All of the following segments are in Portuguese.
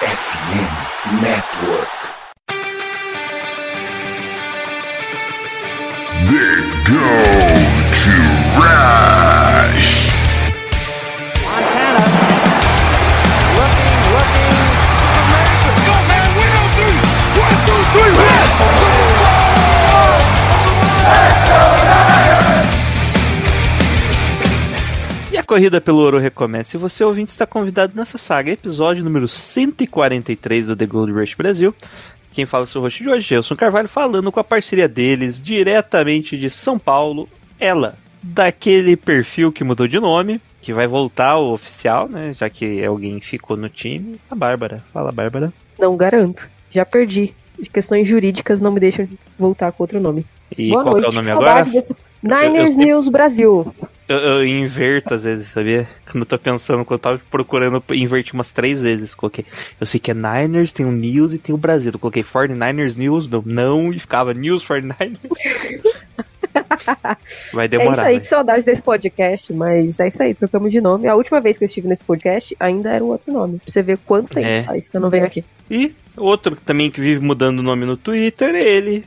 FM Network. Corrida pelo ouro recomeça. E você, ouvinte, está convidado nessa saga, episódio número 143 do The Gold Rush Brasil. Quem fala o seu host de hoje, Gelson Carvalho, falando com a parceria deles, diretamente de São Paulo, ela, daquele perfil que mudou de nome, que vai voltar ao oficial, né? Já que alguém ficou no time, a Bárbara. Fala, Bárbara. Não garanto. Já perdi. Questões jurídicas não me deixam voltar com outro nome. E Boa qual noite. é o nome Saudade agora? desse... Niners eu- News Brasil. Eu, eu inverto às vezes, sabia? Quando eu tô pensando, quando eu tava procurando, eu inverti umas três vezes. Coloquei. Eu sei que é Niners, tem o News e tem o Brasil. Eu coloquei 49ers News, não, não e ficava News 49ers. Vai é demorar. isso aí, né? que saudade desse podcast, mas é isso aí, trocamos de nome. A última vez que eu estive nesse podcast ainda era um outro nome. Pra você ver quanto tempo É. faz que eu não venho aqui. E outro também que vive mudando o nome no Twitter é ele.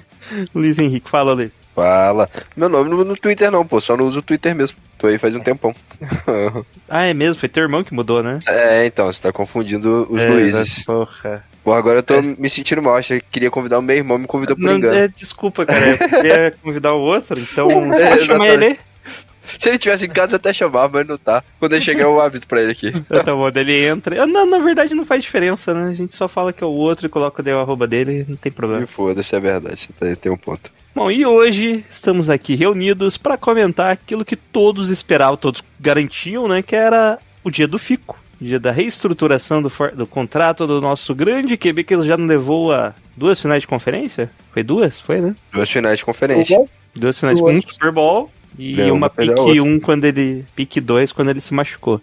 Luiz Henrique, fala, Luiz. Fala. Meu nome no, no Twitter não, pô. Só não uso o Twitter mesmo. Tô aí faz um tempão. Ah, é mesmo? Foi teu irmão que mudou, né? é, então, você tá confundindo os é, Luizes. Porra. Pô, agora eu tô É. me sentindo mal. Achei que queria convidar o meu irmão, me convidou por Não, engano. é, desculpa, cara. Eu queria convidar o outro, então. É, pode chamar ele? Se ele tivesse em casa, eu até chamava, mas não tá. Quando ele chegar, eu aviso pra ele aqui. Tá bom, ele entra. Ah, Não, na verdade não faz diferença, né? A gente só fala que é o outro e coloca o arroba dele, não tem problema. E foda-se, é verdade. Tem um ponto. Bom, e hoje estamos aqui reunidos para comentar aquilo que todos esperavam, todos garantiam, né? Que era o dia do FICO. Dia da reestruturação do, for- do contrato do nosso grande QB, que ele já não levou a duas finais de conferência? Foi duas? Foi, né? Duas finais de conferência. Duas finais Duas. de um Super Bowl e Deu uma uma pique outra. 1 quando ele. pique 2 quando ele se machucou.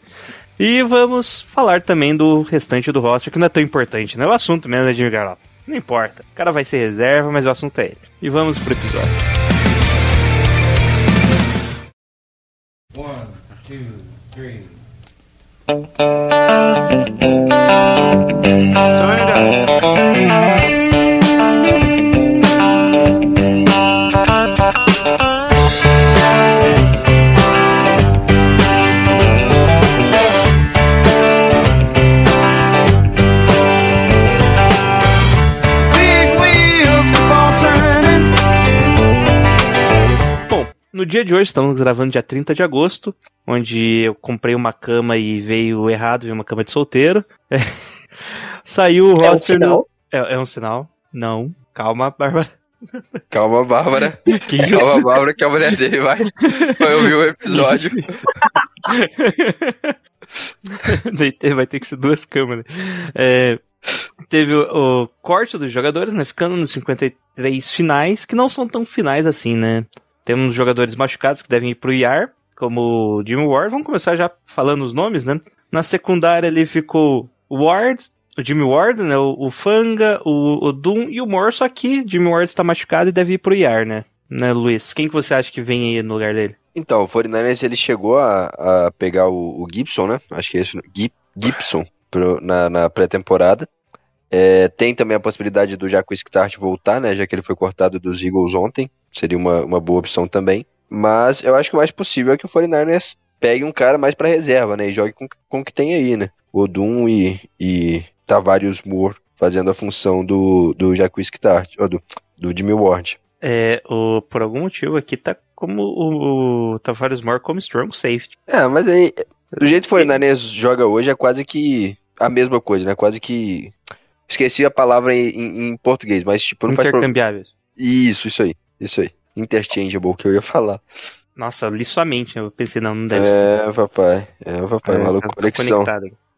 E vamos falar também do restante do roster, que não é tão importante, né? O assunto mesmo é de Garoppolo. Não importa. O cara vai ser reserva, mas o assunto é ele. E vamos pro episódio. One, two, three. Big no dia de hoje, estamos gravando dia 30 de agosto, onde eu comprei uma cama e veio errado, veio uma cama de solteiro. Saiu o É um roster sinal? É, é um sinal? Não. Calma, Bárbara. Calma, Bárbara. Que isso? Calma, Bárbara, que a mulher dele vai, vai ouvir o episódio. Vai ter que ser duas câmeras. É, teve o, o corte dos jogadores, né? Ficando nos 53 finais, que não são tão finais assim, né? Temos jogadores machucados que devem ir pro IAR, como o Jimmy Ward. Vamos começar já falando os nomes, né? Na secundária ele ficou Ward, o Jimmy Ward, né? O, o Fanga, o, o Doom e o Moore, só que Jimmy Ward está machucado e deve ir pro IAR, né? Né, Luiz? Quem que você acha que vem aí no lugar dele? Então, o 49ers ele chegou a, a pegar o, o Gibson, né? Acho que é. Gib- Gibson pro- na, na pré-temporada. É, tem também a possibilidade do Jaco Start voltar, né? Já que ele foi cortado dos Eagles ontem. Seria uma, uma boa opção também. Mas eu acho que o mais possível é que o 49ers pegue um cara mais pra reserva, né? E jogue com, com o que tem aí, né? Odum e, e Tavarius Moore fazendo a função do, do Jaco Start, ou do, do Jimmy Ward. É, o, por algum motivo aqui tá como o, o Tavares Moore como strong safety. É, mas aí, do jeito que o 49ers joga hoje, é quase que a mesma coisa, né? Quase que. Esqueci a palavra em, em- em português, mas tipo, não faz. Intercambiáveis. Isso, isso aí, isso aí. Interchangeable que eu ia falar. Nossa, li sua mente, eu pensei, não, não deve ser. É, papai. É, papai, É, maluco, tá conexão.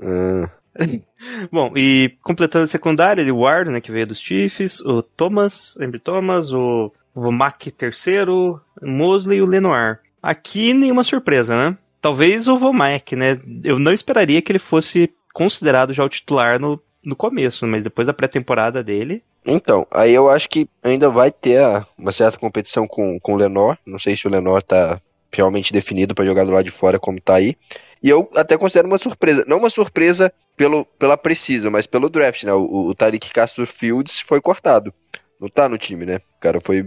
Ah, Bom, e completando a secundária, ele, o Ward, né, que veio dos Chiefs, o Thomas, Embry Thomas, o Vomack terceiro, o Mosley e o Lenoir. Aqui nenhuma surpresa, né? Talvez o Vomack, né? Eu não esperaria que ele fosse considerado já o titular no, no começo, mas depois da pré-temporada dele. Então, aí eu acho que ainda vai ter uma certa competição com, com o Lenor. Não sei se o Lenor tá realmente definido pra jogar do lado de fora como tá aí. E eu até considero uma surpresa. Não uma surpresa pelo, pela precisa, mas pelo draft, né? O, o Tariq Castro Fields foi cortado. Não tá no time, né? O cara foi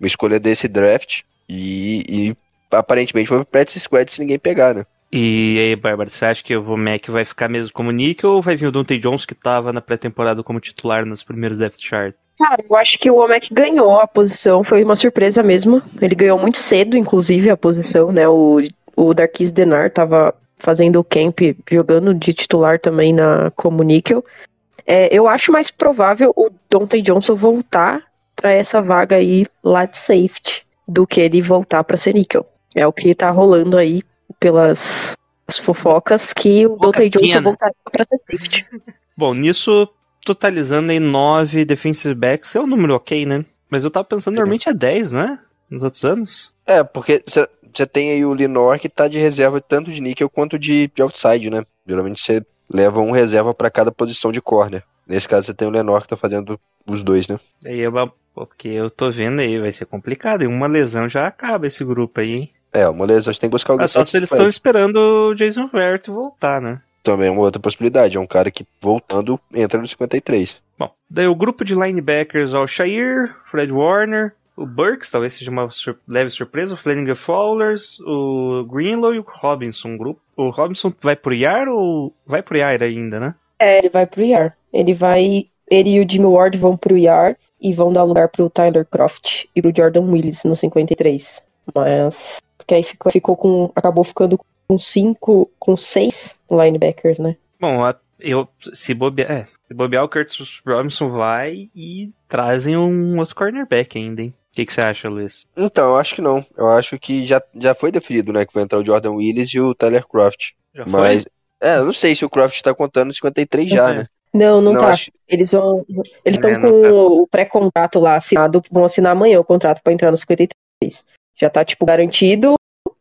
uma escolha desse draft e, e aparentemente foi pro practice squad se ninguém pegar, né? E aí, Bárbara, você acha que o Mac vai ficar mesmo como Nick ou vai vir o Dante Jones que tava na pré-temporada como titular nos primeiros depth chart? Cara, eu acho que o Omek ganhou a posição, foi uma surpresa mesmo. Ele ganhou muito cedo, inclusive, a posição, né? O, o Darkis Denar tava fazendo o camp, jogando de titular também na como níquel. É, eu acho mais provável o Dante Johnson voltar para essa vaga aí lá de safety do que ele voltar para ser níquel. É o que tá rolando aí pelas as fofocas que o Dante Johnson voltaria para ser safety. Bom, nisso, totalizando aí 9 defensive backs, é um número ok, né? Mas eu tava pensando, normalmente é 10, não é? Nos outros anos? É, porque você tem aí o Linor que tá de reserva tanto de níquel quanto de, de outside, né? Geralmente você leva um reserva para cada posição de corner. Nesse caso você tem o Lenor que tá fazendo os dois, né? Aí é uma... Porque eu tô vendo aí, vai ser complicado. E uma lesão já acaba esse grupo aí, hein? É, uma lesão, você tem que buscar alguém É só se eles estão esperando o Jason Verrett voltar, né? Também é uma outra possibilidade. É um cara que, voltando, entra no 53. Bom, daí o grupo de linebackers, ó, o Shair, Fred Warner, o Burks, talvez seja uma sur leve surpresa, o Flanagan Fowlers, o Greenlow e o Robinson. Grupo. O Robinson vai pro IAR ou vai pro IAR ainda, né? É, ele vai pro IAR. Ele vai. Ele e o Jimmy Ward vão pro IAR e vão dar lugar pro Tyler Croft e pro Jordan Willis no 53. Mas. Porque aí ficou, ficou com. Acabou ficando com cinco. com seis linebackers, né? Bom, a- eu, se bobear, é, se bobear o Curtis Robinson vai e trazem um outro cornerback ainda, hein? O que, que você acha, Luiz? Então, eu acho que não. Eu acho que já, já foi definido, né? Que vai entrar o Jordan Willis e o Tyler Croft. Já Mas. É, eu não sei se o Croft tá contando no 53 já, Uhum. né? Não, não, tá. acho- Eles vão. Eles estão É, não com tá. o pré-contrato lá assinado. Vão assinar amanhã o contrato pra entrar no 53. Já tá, tipo, garantido.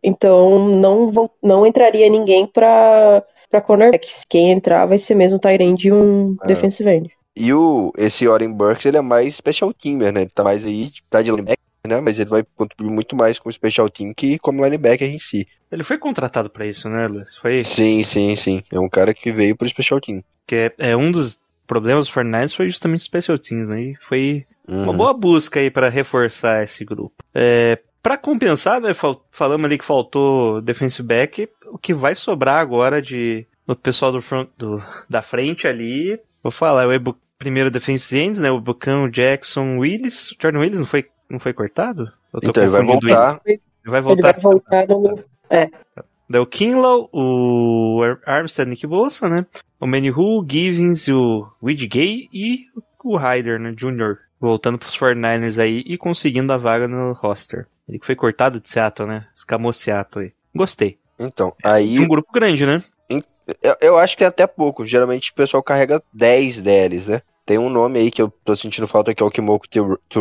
Então não, vou, não entraria ninguém pra, pra cornerbacks. Quem entrar vai ser mesmo o Tyrande e um É. defensive end. E o, esse Oren Burks, ele é mais special teamer, né? Ele tá mais aí, tá de linebacker, né? Mas ele vai contribuir muito mais como special team que como linebacker em si. Ele foi contratado pra isso, né, Luiz? Foi Sim, sim, sim. É um cara que veio pro special team. que é, é um dos problemas do Fernandes foi justamente o special teams, né? E foi uma Uhum. boa busca aí pra reforçar esse grupo. É, para compensar, né, fal- falamos ali que faltou defensive back, o que vai sobrar agora de do pessoal do, front, do da frente ali, vou falar, o Ebu, primeiro defensive ends, né, o Bucão, Jackson, Willis, Jordan Willis não foi não foi cortado? Eu tô Então ele vai voltar. Willis. Ele vai Ele voltar. vai voltar no. Daí o Kinlaw, o Ar- Armstead, Nick Bolsa, né? O Manihu, o Givens, o Widgay e o Ryder, né? Jr. Voltando pros 49ers aí e conseguindo a vaga no roster. Ele que foi cortado de Seattle, né? Escamou Seattle aí. Gostei. Então, aí um grupo grande, né? eu, eu acho que tem até pouco. Geralmente o pessoal carrega 10 deles, né? Tem um nome aí que eu tô sentindo falta que é o Kimoko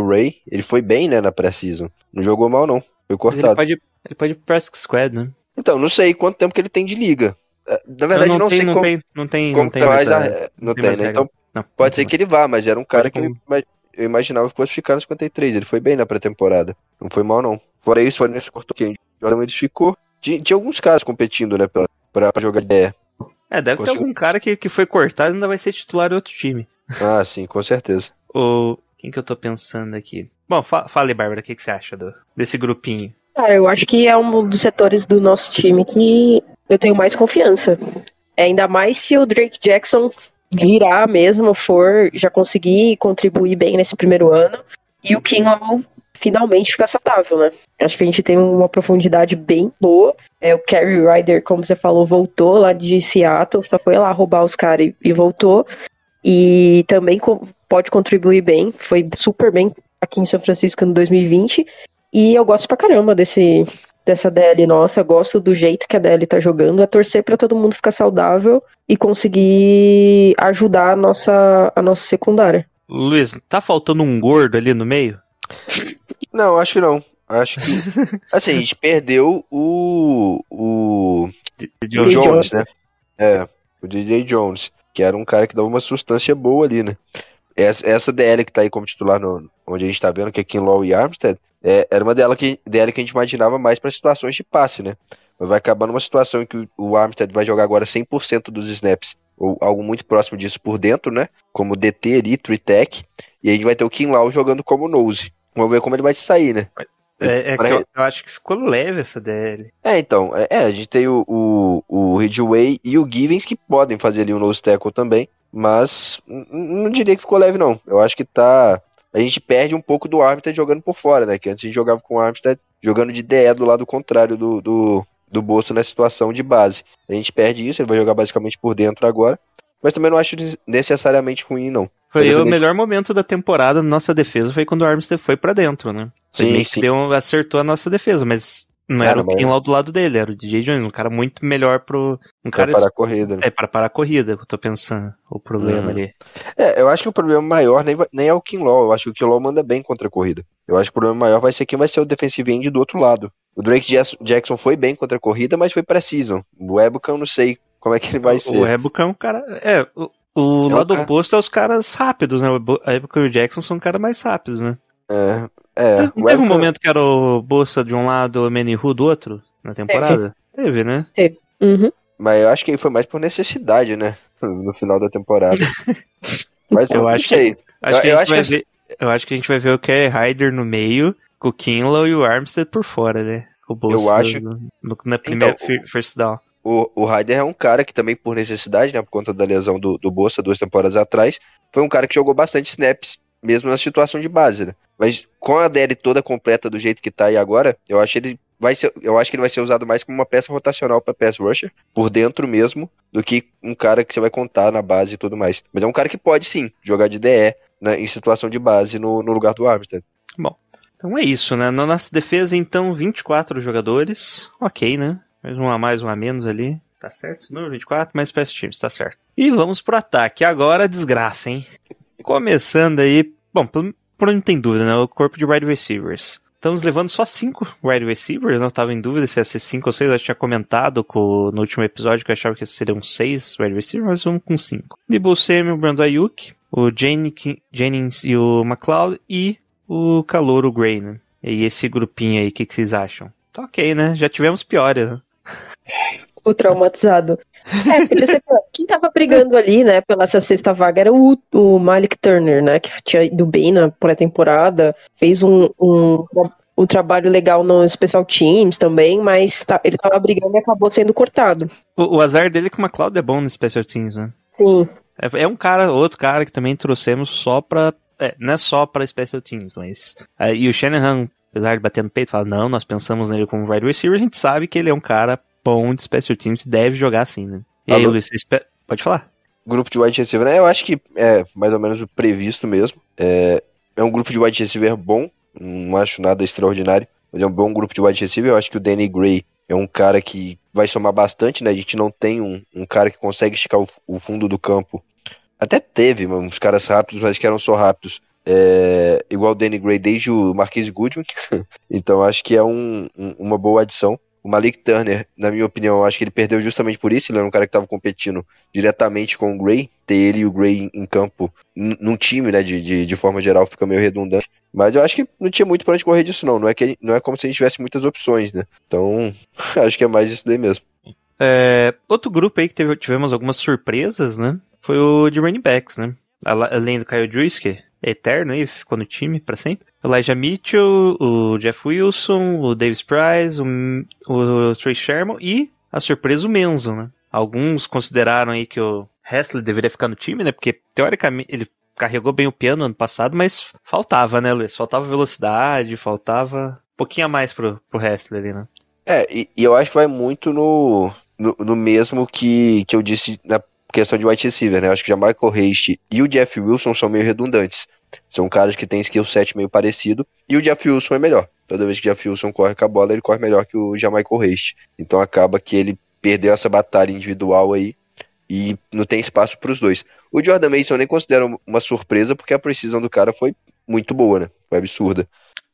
Ray. Ele foi bem, né, na pré-season. Não jogou mal, não. Foi Mas Ele cortado. pode, ele pode ir pro Practice Squad, né? Então, não sei quanto tempo que ele tem de liga. É, Na verdade, não, não, tem, sei não como, tem, não tem, como não tem mais a- Não tem né? Então não, pode não ser que ele vá, mas era um cara que ima- eu imaginava que fosse ficar no 53. Ele foi bem na pré-temporada. Não foi mal, não. Fora isso, fora nesse cortou quem? Jordan Willis ficou. Tinha, tinha alguns caras competindo, né, pra, pra, pra jogar ideia. É, deve ter algum cara que, que foi cortado e ainda vai ser titular em outro time. Ah, sim, com certeza. Ou quem que eu tô pensando aqui? Bom, fa fala aí, Bárbara, o que, que você acha do, desse grupinho? Cara, eu acho que é um dos setores do nosso time que eu tenho mais confiança. É ainda mais se o Drake Jackson virar mesmo, for já conseguir contribuir bem nesse primeiro ano e o Kinlaw finalmente ficar saudável, né? Acho que a gente tem uma profundidade bem boa. É, o Kerry Ryder, como você falou, voltou lá de Seattle, só foi lá roubar os caras e, e voltou. E também co- pode contribuir bem, foi super bem aqui em São Francisco no 2020. E eu gosto pra caramba desse, dessa DL nossa, eu gosto do jeito que a DL tá jogando, é torcer pra todo mundo ficar saudável e conseguir ajudar a nossa, a nossa secundária. Luiz, tá faltando um gordo ali no meio? Não, acho que não. Acho que. Assim, a gente perdeu o. O. DJ Jones, né? É, o DJ Jones. Que era um cara que dava uma substância boa ali, né? essa, essa DL que tá aí como titular no, onde a gente tá vendo, que é Kinlaw e Armstead, é, era uma DL que, DL que a gente imaginava mais para situações de passe, né? Mas vai acabar numa situação em que o, o Armstead vai jogar agora 100% dos snaps, ou algo muito próximo disso por dentro, né? Como DT ali, Tritech, e a gente vai ter o Kinlaw jogando como nose. Vamos ver como ele vai sair, né? É, é eu, eu acho que ficou leve essa DL. É, então, é, é, a gente tem o, o, o Ridgeway e o Givens que podem fazer ali um nose tackle também, mas não diria que ficou leve, não. Eu acho que tá. A gente perde um pouco do Armstead jogando por fora, né? Que antes a gente jogava com o Armstead jogando de DE do lado contrário do, do, do Bolsa na situação de base. A gente perde isso, ele vai jogar basicamente por dentro agora. Mas também não acho necessariamente ruim, não. Foi o Independente- melhor momento da temporada na nossa defesa, foi quando o Armstead foi pra dentro, né? Sim, sim. deu, acertou a nossa defesa, mas não Cara, era o mas- Kinlaw do lado dele, era o DJ Jones, um cara muito melhor pro. Um cara. parar a corrida, né? É, para parar a corrida, eu tô pensando. O problema Uhum. ali. É, eu acho que o problema maior nem, vai- nem é o Kinlaw. Eu acho que o Kinlaw manda bem contra a corrida. Eu acho que o problema maior vai ser quem vai ser o defensive end do outro lado. O Drake Jackson foi bem contra a corrida, mas foi preciso. O eu não sei como é que ele vai o ser. Rebuka é um cara. É, o, o É lado cara- oposto é os caras rápidos, né? O Rebuka e o Jackson são caras mais rápidos, né? É, é, Não teve um momento que era o Bolsa de um lado, o Menihu do outro na temporada? Teve, né? Uhum. Mas eu acho que foi mais por necessidade, né? No final da temporada. mas Eu não acho sei. Acho Eu- que a eu gente acho vai que ver, eu acho que a gente vai ver o Kerry Ryder no meio, com o Kinlaw e o Armstead por fora, né? O Bolsa Eu acho- no- no- na primeira Então, fir- first down. O, o Ryder é um cara que também, por necessidade, né, por conta da lesão do, do Bolsa duas temporadas atrás, foi um cara que jogou bastante snaps, mesmo na situação de base, né? Mas com a DL toda completa do jeito que tá aí agora, eu acho ele vai ser, eu acho que ele vai ser usado mais como uma peça rotacional para pass rusher, por dentro mesmo, do que um cara que você vai contar na base e tudo mais. Mas é um cara que pode sim jogar de DE né, em situação de base no, no lugar do Armstead. Então é isso, né? Na nossa defesa, então, 24 jogadores. Ok, né? Mais um a mais, um a menos ali. Tá certo número? 24, mais special teams, tá certo. E vamos pro ataque. Agora, desgraça, hein? Começando aí... Bom, por onde tem dúvida, né? O corpo de wide receivers. Estamos levando só cinco wide receivers, não estava em dúvida se ia ser cinco ou seis. Eu tinha comentado com, no último episódio que eu achava que seriam seis wide receivers, mas vamos com cinco. Debo Samuel, Brandon Ayuk, o Jennings e o McLeod e o Calouro Gray, né? E esse grupinho aí, o que, que vocês acham? Tá ok, né? Já tivemos piores, né? O traumatizado. É, ser pior. Quem tava brigando ali, né, pela essa sexta vaga era o, o Malik Turner, né, que tinha ido bem na pré-temporada, fez um, um, um trabalho legal no Special Teams também, mas tá- ele tava brigando e acabou sendo cortado. O, o azar dele é que o McLeod é bom no Special Teams, né? Sim. É, é um cara, outro cara que também trouxemos só pra. É, não é só pra Special Teams, mas. é, e o Shanahan, apesar de bater no peito, fala: não, nós pensamos nele como wide receiver, a gente sabe que ele é um cara bom de Special Teams deve jogar assim, né? E aí? Luiz, você espe- pode falar? grupo de wide receiver, né? Eu acho que é mais ou menos o previsto mesmo. É, é um grupo de wide receiver bom, não acho nada extraordinário, mas é um bom grupo de wide receiver. Eu acho que o Danny Gray é um cara que vai somar bastante, né? A gente não tem um, um cara que consegue esticar o, o fundo do campo. Até teve uns caras rápidos, mas que eram só rápidos. É, igual o Danny Gray desde o Marquise Goodwin. então acho que é um- um- uma boa adição. O Malik Turner, na minha opinião, acho que ele perdeu justamente por isso. Ele era um cara que estava competindo diretamente com o Gray. Ter ele e o Gray em campo, num time, né, de, de, de forma geral, fica meio redundante. Mas eu acho que não tinha muito pra onde correr disso, não. Não é, que, não é como se a gente tivesse muitas opções, né? Então, acho que é mais isso daí mesmo. É, outro grupo aí que teve- tivemos algumas surpresas, né? Foi o de running backs, né? Além do Kyle Juice, eterno aí, ficou no time pra sempre. Elijah Mitchell, o Jeff Wilson, o Davis Price, o, o Trey Sherman e a surpresa o Menzo, né? Alguns consideraram aí que o Hessler deveria ficar no time, né? Porque teoricamente ele carregou bem o piano ano passado, mas faltava, né, Luiz? Faltava velocidade, faltava um pouquinho a mais pro, pro Hessler ali, né? É, e, e eu acho que vai muito no, no, no mesmo que, que eu disse na questão de wide receiver, né? Acho que já Michael Haste e o Jeff Wilson são meio redundantes. São caras que têm skill set meio parecido. E o Jeff Wilson é melhor. Toda vez que o Jeff Wilson corre com a bola, ele corre melhor que o Jamaica Haste. Então acaba que ele perdeu essa batalha individual aí. E não tem espaço para os dois. O Jordan Mason eu nem considero uma surpresa, porque a precisão do cara foi muito boa, né? Foi absurda.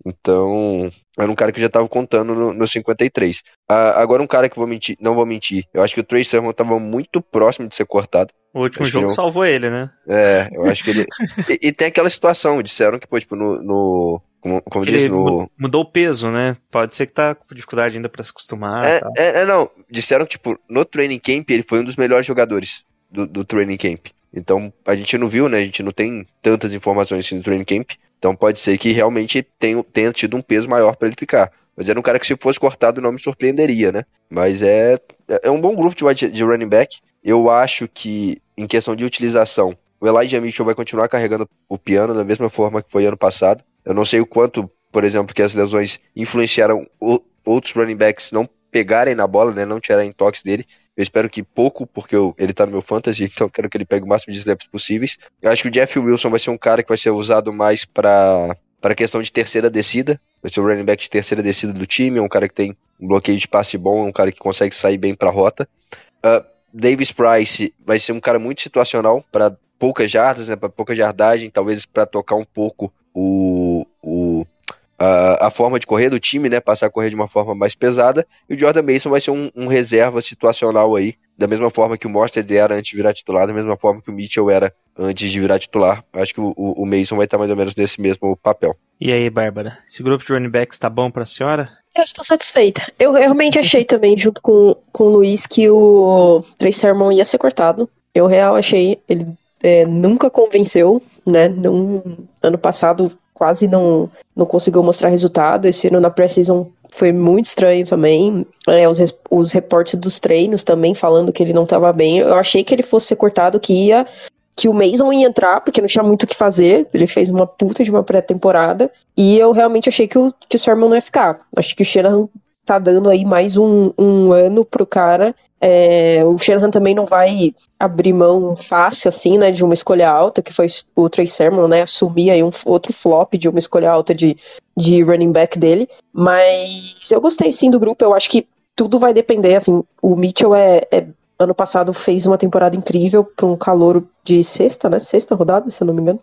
Então, era um cara que eu já tava contando no, no 53. Ah, agora um cara que vou mentir, não vou mentir. Eu acho que o Trey Sermon tava muito próximo de ser cortado. O último jogo não. salvou ele, né? É, eu acho que ele. e, e tem aquela situação, disseram que, pô, tipo, no. no como como ele no. mu- mudou o peso, né? Pode ser que tá com dificuldade ainda pra se acostumar. É, é, é, não. Disseram que, tipo, no training camp ele foi um dos melhores jogadores do, do training camp. Então, a gente não viu, né? A gente não tem tantas informações assim no training camp. Então, pode ser que realmente tenha, tenha tido um peso maior pra ele ficar. Mas era um cara que, se fosse cortado, não me surpreenderia, né? Mas é, é um bom grupo de, de running back. Eu acho que, em questão de utilização, o Elijah Mitchell vai continuar carregando o piano da mesma forma que foi ano passado. Eu não sei o quanto, por exemplo, que as lesões influenciaram o- outros running backs não pegarem na bola, né? Não tirarem toques dele. Eu espero que pouco, porque eu- ele tá no meu fantasy, então eu quero que ele pegue o máximo de snaps possíveis. Eu acho que o Jeff Wilson vai ser um cara que vai ser usado mais para para questão de terceira descida. Vai ser o running back de terceira descida do time, é um cara que tem um bloqueio de passe bom, é um cara que consegue sair bem pra rota. Ah, Davis Price vai ser um cara muito situacional para poucas jardas, né, para pouca jardagem, talvez para tocar um pouco o a, a forma de correr do time, né, passar a correr de uma forma mais pesada. E o Jordan Mason vai ser um, um reserva situacional aí, da mesma forma que o Mostert era antes de virar titular, da mesma forma que o Mitchell era antes de virar titular. Acho que o, o Mason vai estar mais ou menos nesse mesmo papel. E aí, Bárbara? Esse grupo de running backs tá bom pra senhora? Eu estou satisfeita. Eu realmente achei também, junto com, com o Luiz, que o Trey Sermon ia ser cortado. Eu real achei, ele é, nunca convenceu, né? Não, ano passado quase não, não conseguiu mostrar resultado. Esse ano na pré-season foi muito estranho também. É, os, os reportes dos treinos também falando que ele não estava bem. Eu achei que ele fosse ser cortado, que ia. Que o Mason ia entrar, porque não tinha muito o que fazer. Ele fez uma puta de uma pré-temporada. E eu realmente achei que o, que o Sermon não ia ficar. Acho que o Shanahan tá dando aí mais um, um ano pro cara. É, o Shanahan também não vai abrir mão fácil, assim, né, de uma escolha alta, que foi o Trey Sermon, né, assumir aí um outro flop de uma escolha alta de, de running back dele. Mas eu gostei, sim, do grupo. Eu acho que tudo vai depender, assim, o Mitchell é, é- ano passado fez uma temporada incrível para um calouro de sexta, né, sexta rodada, se eu não me engano.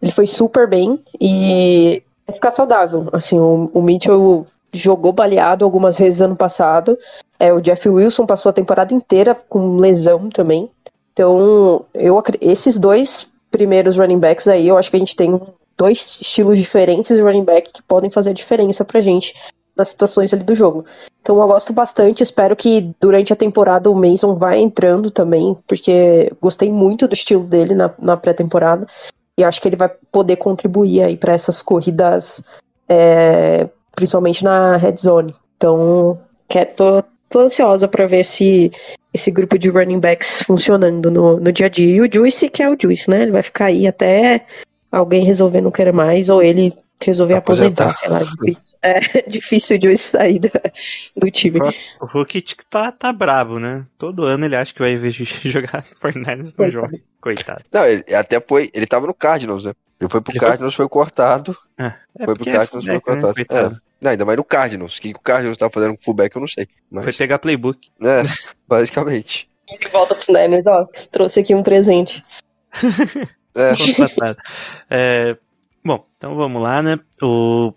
Ele foi super bem e vai ficar saudável. Assim, o, o Mitchell jogou baleado algumas vezes ano passado. É, o Jeff Wilson passou a temporada inteira com lesão também. Então, eu, esses dois primeiros running backs aí, eu acho que a gente tem dois estilos diferentes de running back que podem fazer a diferença pra gente nas situações ali do jogo. Então eu gosto bastante, espero que durante a temporada o Mason vá entrando também, porque gostei muito do estilo dele na, na pré-temporada. E acho que ele vai poder contribuir aí para essas corridas, é, principalmente na red zone. Então, quer, tô, tô ansiosa para ver esse, esse grupo de running backs funcionando no, no dia a dia. E o Juice, que é o Juice, né? Ele vai ficar aí até alguém resolver não querer mais, ou ele resolver Aposentar. aposentar, sei lá, difícil. É difícil o Juice sair da- do time. O Hulk tá, tá brabo, né? Todo ano ele acha que vai ver jogar Fortnite no jogo. Coitado. Não, ele até foi. Ele tava no Cardinals, né? Ele foi pro Ele foi- Cardinals, foi cortado. É, Foi pro é Cardinals, foi fullback, né? cortado. Coitado. Não, ainda mais no Cardinals. O que que o Cardinals tava fazendo com o fullback, eu não sei. Mas, Foi pegar playbook. é, basicamente. De volta pros Niners, ó, trouxe aqui um presente. É. É, bom, então vamos lá, né? O,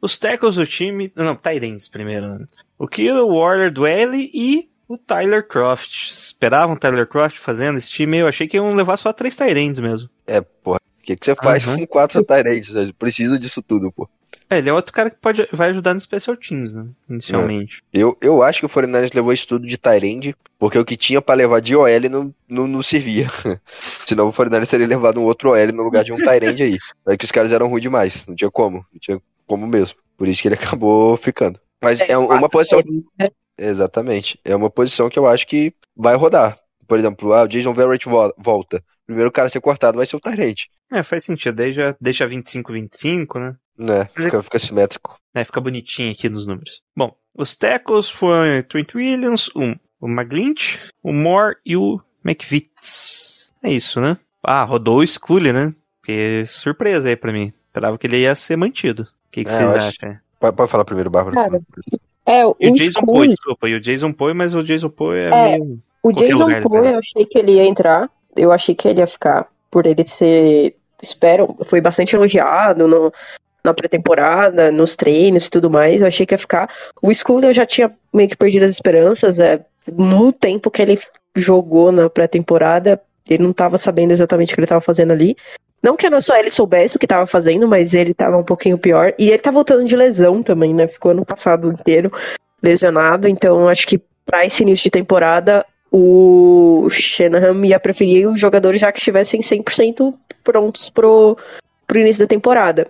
os tackles do time. Não, Tyrants primeiro, né? O Kilo Warner do L e o Tyler Croft. Esperavam o Tyler Croft fazendo esse time? Eu achei que iam levar só três Tyrants mesmo. é, porra. O que, que você faz Aham. com quatro Tyrants? Precisa disso tudo, pô. É, ele é outro cara que pode, vai ajudar no Special Teams, né? Inicialmente. Eu, eu acho que o 49ers levou isso tudo de Tyrande, porque o que tinha pra levar de OL não, não, não servia. Senão o 49ers teria levado um outro OL no lugar de um Tyrande aí. É que os caras eram ruins demais. Não tinha como. Não tinha como mesmo. Por isso que ele acabou ficando. Mas é, um- uma posição. né? Exatamente. É uma posição que eu acho que vai rodar. Por exemplo, ah, o Jason Verrett vo- volta. O primeiro cara a ser cortado vai ser o Tyrande. É, faz sentido. Daí já deixa 25-25, né? Né? Fica, fica simétrico. É, fica bonitinho aqui nos números. Bom, os tackles foram Trent Williams, o, o McGlinch, o Moore e o McVitz. É isso, né? Ah, rodou o Scully, né? Que surpresa aí pra mim. Esperava que ele ia ser mantido. O que, que É, vocês eu acho- acham? Pode, pode falar primeiro, Bárbara. Cara, É, o E o Jason Poe, Scully, desculpa. E o Jason Poe, mas o Jason Poe é, É. meio... o Jason Poe, vai. eu achei que ele ia entrar. Eu achei que ele ia ficar por ele ser. Espero, foi bastante elogiado no, na pré-temporada, nos treinos e tudo mais. Eu achei que ia ficar. O School eu já tinha meio que perdido as esperanças. É, no tempo que ele jogou na pré-temporada, ele não estava sabendo exatamente o que ele estava fazendo ali. Não que não só ele soubesse o que estava fazendo, mas ele estava um pouquinho pior. E ele tá voltando de lesão também, né? Ficou ano passado inteiro lesionado. Então acho que para esse início de temporada, o Shanahan ia preferir os jogadores já que estivessem 100% prontos pro, pro início da temporada.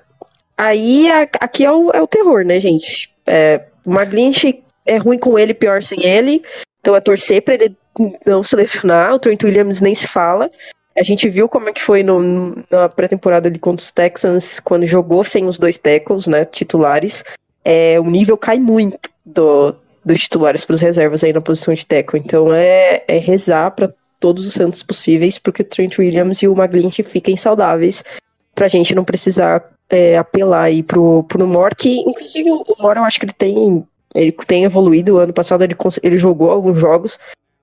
Aí a- aqui é o, é o terror, né, gente? É, o McGlinchey é ruim com ele, pior sem ele. Então é torcer pra ele não se lesionar. O Trent Williams nem se fala. A gente viu como é que foi no- na pré-temporada de contra os Texans, quando jogou sem os dois tackles, né, titulares. É, o nível cai muito do, dos titulares para os reservas aí na posição de tackle. Então é, é rezar para todos os santos possíveis para que o Trent Williams e o McGlinchey fiquem saudáveis, pra gente não precisar é, apelar aí pro, pro Moore, que inclusive o Moore eu acho que ele tem, ele tem evoluído. Ano passado ele, ele jogou alguns jogos,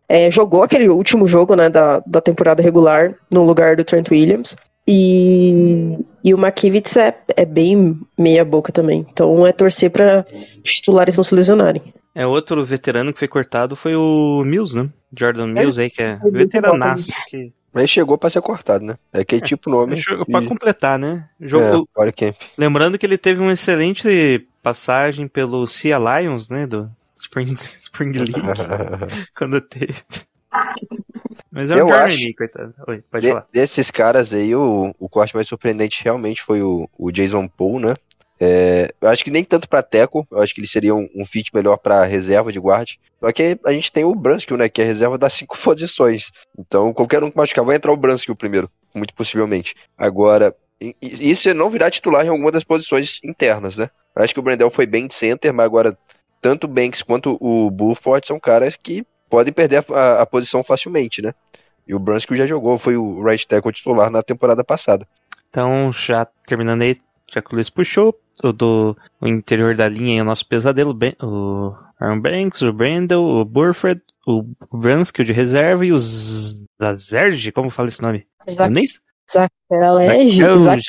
é, jogou aquele último jogo né, da, da temporada regular no lugar do Trent Williams. E, e o McKivitz é, é bem meia boca também. Então é torcer para titulares não se lesionarem. É, outro veterano que foi cortado foi o Mills, né? Jordan Mills aí, que é muito veteranaço. Que... Mas chegou pra ser cortado, né? É aquele tipo nome. Jogo e- Pra completar, né? Jogo, É. Lembrando que ele teve uma excelente passagem pelo Sea Lions, né? Do Spring, Spring League, quando teve. Mas é um Eu Jordan acho- Lee, coitado. Oi, pode De- falar. desses caras aí, o, o corte mais surpreendente realmente foi o, o Jason Paul, né? É, eu acho que nem tanto pra Teco, eu acho que ele seria um, um fit melhor pra reserva de guarda. Só que a gente tem o Brunskill, né? Que é reserva das cinco posições. Então, qualquer um que machucar vai entrar o Brunskill primeiro, muito possivelmente. Agora, isso ele não virá titular em alguma das posições internas, né? Eu acho que o Brandel foi bem de center, mas agora tanto o Banks quanto o Bufford são caras que podem perder a, a- a posição facilmente, né? E o Brunskill já jogou, foi o right tackle titular na temporada passada. Então, já terminando aí, já que o Luiz puxou, o do o interior da linha aí, o nosso pesadelo, Ben- o Aaron Banks, o Brandel, o Burford, o Brunskill de reserva e o Zazerge, como fala esse nome? Eu nem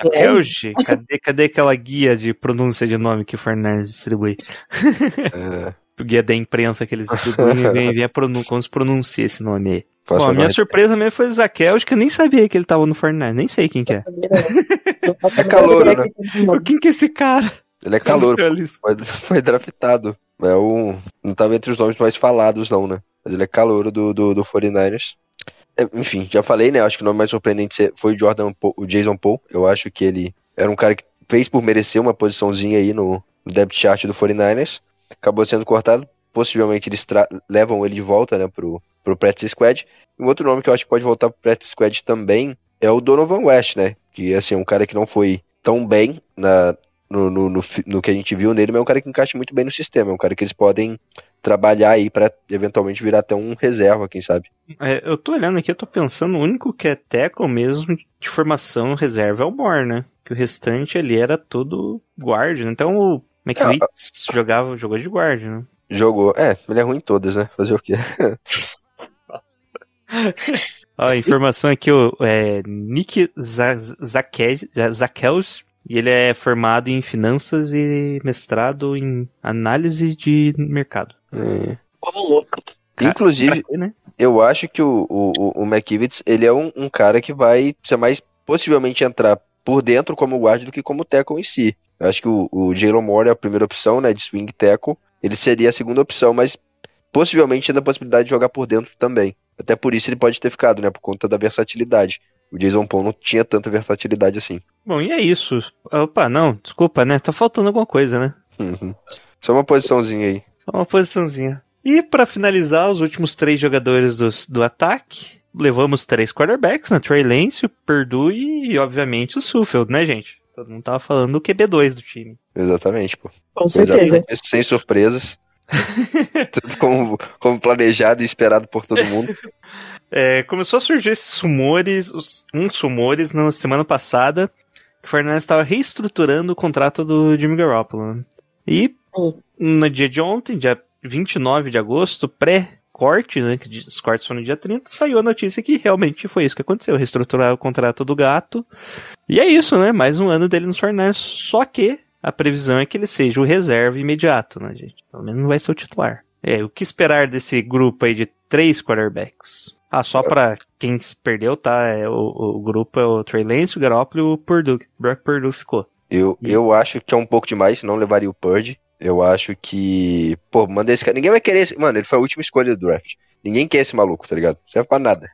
Zakelge. Cadê, cadê aquela guia de pronúncia de nome que o Fernandes distribui? É, guia da imprensa que eles distribuem e vem, vem a pronun como se pronuncia esse nome aí. Bom, a minha surpresa mesmo foi o Zakelge, que eu nem sabia que ele tava no Fortnite, nem sei quem que é. É calouro, né? Quem que é esse cara? Ele é calor, isso. foi, foi draftado. É o, não tava entre os nomes mais falados, não, né? Mas ele é calouro do, do, do 49ers. É, enfim, já falei, né? Acho que o nome mais surpreendente foi o Jordan Paul- o Jason Paul. Eu acho que ele era um cara que fez por merecer uma posiçãozinha aí no, no depth chart do 49ers. Acabou sendo cortado. Possivelmente eles levam ele de volta, né, pro, pro practice squad. Um outro nome que eu acho que pode voltar pro practice squad também é o Donovan West, né? Que, assim, é um cara que não foi tão bem na, no, no, no, no que a gente viu nele, mas é um cara que encaixa muito bem no sistema. É um cara que eles podem trabalhar aí pra eventualmente virar até um reserva, quem sabe. É, eu tô olhando aqui, eu tô pensando, o único que é tackle mesmo de formação reserva é o Moore, né? Que o restante ali era tudo guarda, né? Então o McVitz jogava, jogou de guarda, né? Jogou. É, ele é ruim em todas, né? Fazer o quê? Ó, a informação aqui, o é, Nick Zakels, e ele é formado em finanças e mestrado em análise de mercado. É. Ô, louco. Inclusive, quê, né? eu acho que o, o, o- o McKivitz, ele é um, um cara que vai ser mais possivelmente entrar por dentro como guarda do que como tackle em si. Eu acho que o, o Jalen Moore é a primeira opção, né, de swing tackle. Ele seria a segunda opção, mas possivelmente tendo a possibilidade de jogar por dentro também. Até por isso ele pode ter ficado, né, por conta da versatilidade. O Jason Paul não tinha tanta versatilidade assim. Bom, e é isso. Opa, não, desculpa, né? Tá faltando alguma coisa, né? Uhum. Só uma posiçãozinha aí. Só uma posiçãozinha. E pra finalizar, os últimos três jogadores dos- do ataque, levamos três quarterbacks, né? Trey Lance, o Perdue e, obviamente, o Suffield, né, gente? Todo mundo tava falando do QB2 do time. Exatamente, pô. Com certeza. Exatamente. Sem surpresas. Tudo como, como planejado e esperado por todo mundo. É, começou a surgir esses rumores, os- uns rumores na semana passada, que o Fernandes estava reestruturando o contrato do Jimmy Garoppolo. né? E Hum. no dia de ontem, dia 29 de agosto, pré-corte, né, que os cortes foram no dia 30, saiu a notícia que realmente foi isso que aconteceu, reestruturar o contrato do gato. E é isso, né, mais um ano dele nos Fernandes, só que a previsão é que ele seja o reserva imediato, né, gente? Pelo menos não vai ser o titular. É, o que esperar desse grupo aí de três quarterbacks? Ah, só pra quem se perdeu, tá? É, o, o grupo é o Trey Lance, o Garoppolo e o Purdue. O Brock Purdue ficou. Eu, E- eu acho que é um pouco demais, não levaria o Purdy. Eu acho que. Pô, manda esse cara. Ninguém vai querer esse. Mano, ele foi a última escolha do draft. Ninguém quer esse maluco, tá ligado? Serve pra nada.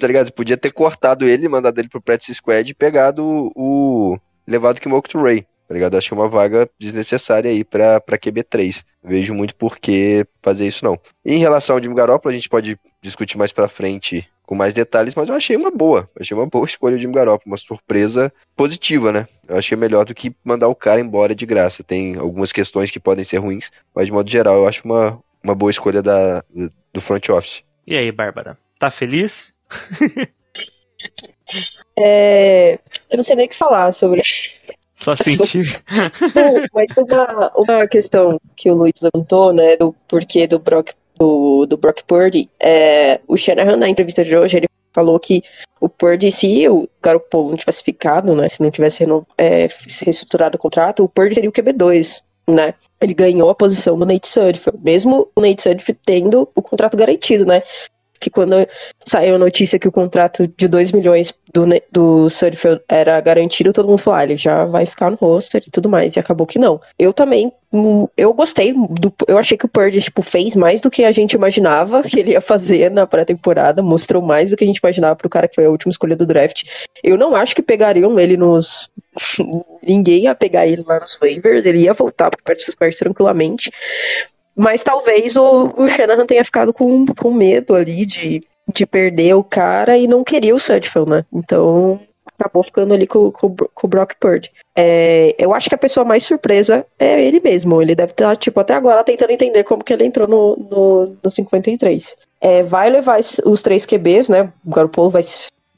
Tá ligado? Podia ter cortado ele, mandado ele pro practice squad e pegado o. levado o Kimoku to Ray. Tá ligado? Acho que é uma vaga desnecessária aí pra, pra QB3. Vejo muito por que fazer isso, não. Em relação ao Jimmy Garoppolo, a gente pode discutir mais pra frente com mais detalhes, mas eu achei uma boa. Achei uma boa escolha o Jimmy Garoppolo, uma surpresa positiva, né? Eu achei melhor do que mandar o cara embora de graça. Tem algumas questões que podem ser ruins, mas de modo geral eu acho uma, uma boa escolha da, do front office. E aí, Bárbara? Tá feliz? É, eu não sei nem o que falar sobre Só sentir. Mas uma, uma questão que o Luiz levantou, né, do porquê do Brock, do, do Brock Purdy, é, o Shanahan, na entrevista de hoje, ele falou que o Purdy, se o Garoppolo não tivesse ficado, né, se não tivesse é, reestruturado o contrato, o Purdy seria o QB2, né, ele ganhou a posição do Nate Sudfeld, mesmo o Nate Sudfeld tendo o contrato garantido, né, que quando saiu a notícia que o contrato de 2 milhões do, do Sudfeld era garantido, todo mundo falou, ah, ele já vai ficar no roster e tudo mais, e acabou que não. Eu também, hum, eu gostei, do, eu achei que o Purdy, tipo, fez mais do que a gente imaginava que ele ia fazer na pré-temporada, mostrou mais do que a gente imaginava pro cara que foi a última escolha do draft. Eu não acho que pegariam ele nos... Ninguém ia pegar ele lá nos waivers, ele ia voltar pro practice squad tranquilamente, mas talvez o, o Shanahan tenha ficado com, com medo ali de, de perder o cara e não queria o Sudfeld, né? Então acabou ficando ali com, com, com o Brock Purdy. É, eu acho que a pessoa mais surpresa é ele mesmo. Ele deve estar, tipo, até agora tentando entender como que ele entrou no, no, no 53. É, vai levar os três QBs, né? O Garoppolo vai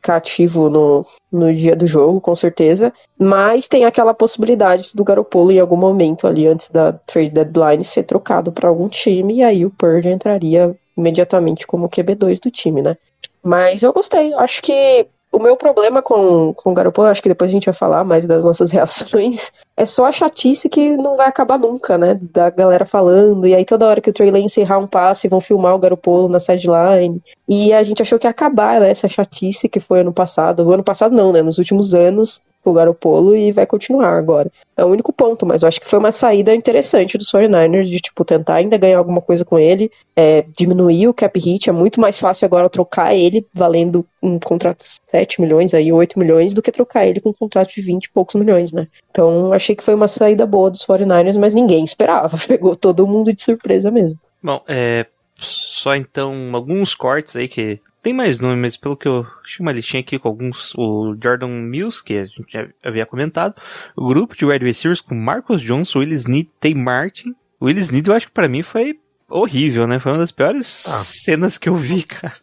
ficar ativo no, no dia do jogo, com certeza. Mas tem aquela possibilidade do Garoppolo em algum momento ali antes da trade deadline ser trocado para algum time e aí o Purdy entraria imediatamente como QB2 do time, né? Mas eu gostei, acho que o meu problema com, com o Garoppolo, acho que depois a gente vai falar mais das nossas reações, é só a chatice que não vai acabar nunca, né? Da galera falando, e aí toda hora que o Trey Lance errar um passe, vão filmar o Garoppolo na sideline. E a gente achou que ia acabar né, essa chatice que foi ano passado. O ano passado não, né? Nos últimos anos, o Garoppolo, e vai continuar agora. É o único ponto, mas eu acho que foi uma saída interessante dos 49ers de, tipo, tentar ainda ganhar alguma coisa com ele, é, diminuir o cap hit. É muito mais fácil agora trocar ele valendo um contrato de 7 milhões, aí 8 milhões, do que trocar ele com um contrato de 20 e poucos milhões, né? Então, achei que foi uma saída boa dos 49ers, mas ninguém esperava. Pegou todo mundo de surpresa mesmo. Bom, é. Só então alguns cortes aí que. Tem mais nomes, mas pelo que eu achei uma listinha aqui com alguns. O Jordan Mills, que a gente já havia comentado. O grupo de wide receivers com Marcus Johnson, Will Snead, Tay Martin. O Will Snead eu acho que pra mim foi horrível, né? Foi uma das piores Ah. cenas que eu vi, cara.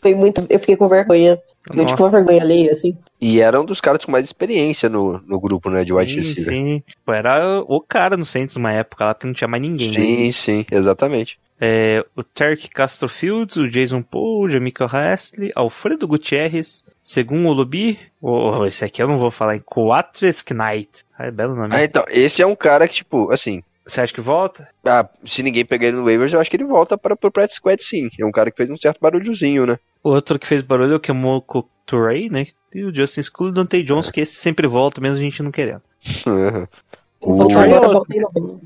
Foi muito. Eu fiquei com vergonha. Fiquei tipo uma Nossa. vergonha alheia, assim. E era um dos caras com mais experiência no, no grupo, né, de wide Sim, receiver. sim. Pô, era o cara no Saints numa época lá, porque não tinha mais ninguém. né? Sim, sim, exatamente. É, o Terk Castro Fields, o Jason Paul, o Jamichael Hasley, Alfredo Gutierrez, segundo o Lubi, oh, esse aqui eu não vou falar, em Coatres Knight. Ah, é belo nome. Ah, então, esse é um cara que, tipo, assim, Você acha que volta? ah, se ninguém pegar ele no waivers, eu acho que ele volta para pro practice squad sim. É um cara que fez um certo barulhozinho, né? Outro que fez barulho é o Kemoko Turei, né? E o Justin School e o Dante Jones, que esse sempre volta, mesmo a gente não querendo. O- agora, é o-.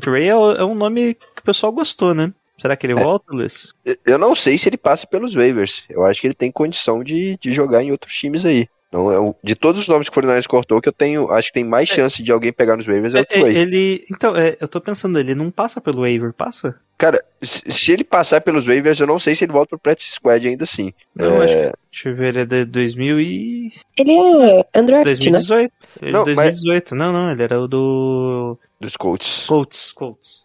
Turei é, o- é um nome que o pessoal gostou, né? Será que ele volta, Luiz? Eu não sei se ele passa pelos waivers. Eu acho que ele tem condição de, de jogar em outros times aí. Não, é o- de todos os nomes que o 49ers cortou, que eu tenho, acho que tem mais chance de alguém pegar nos waivers é o É, Trey. ele. Então, é, eu tô pensando, ele não passa pelo waiver, passa? Cara, se se ele passar pelos waivers, eu não sei se ele volta pro practice squad ainda assim. Não, É, acho que. Deixa eu ver, ele é de 2000 e... Ele é André, né? 2018. Ele é Não, de 2018. Não, não, ele era o do. Dos Colts. Colts. Colts.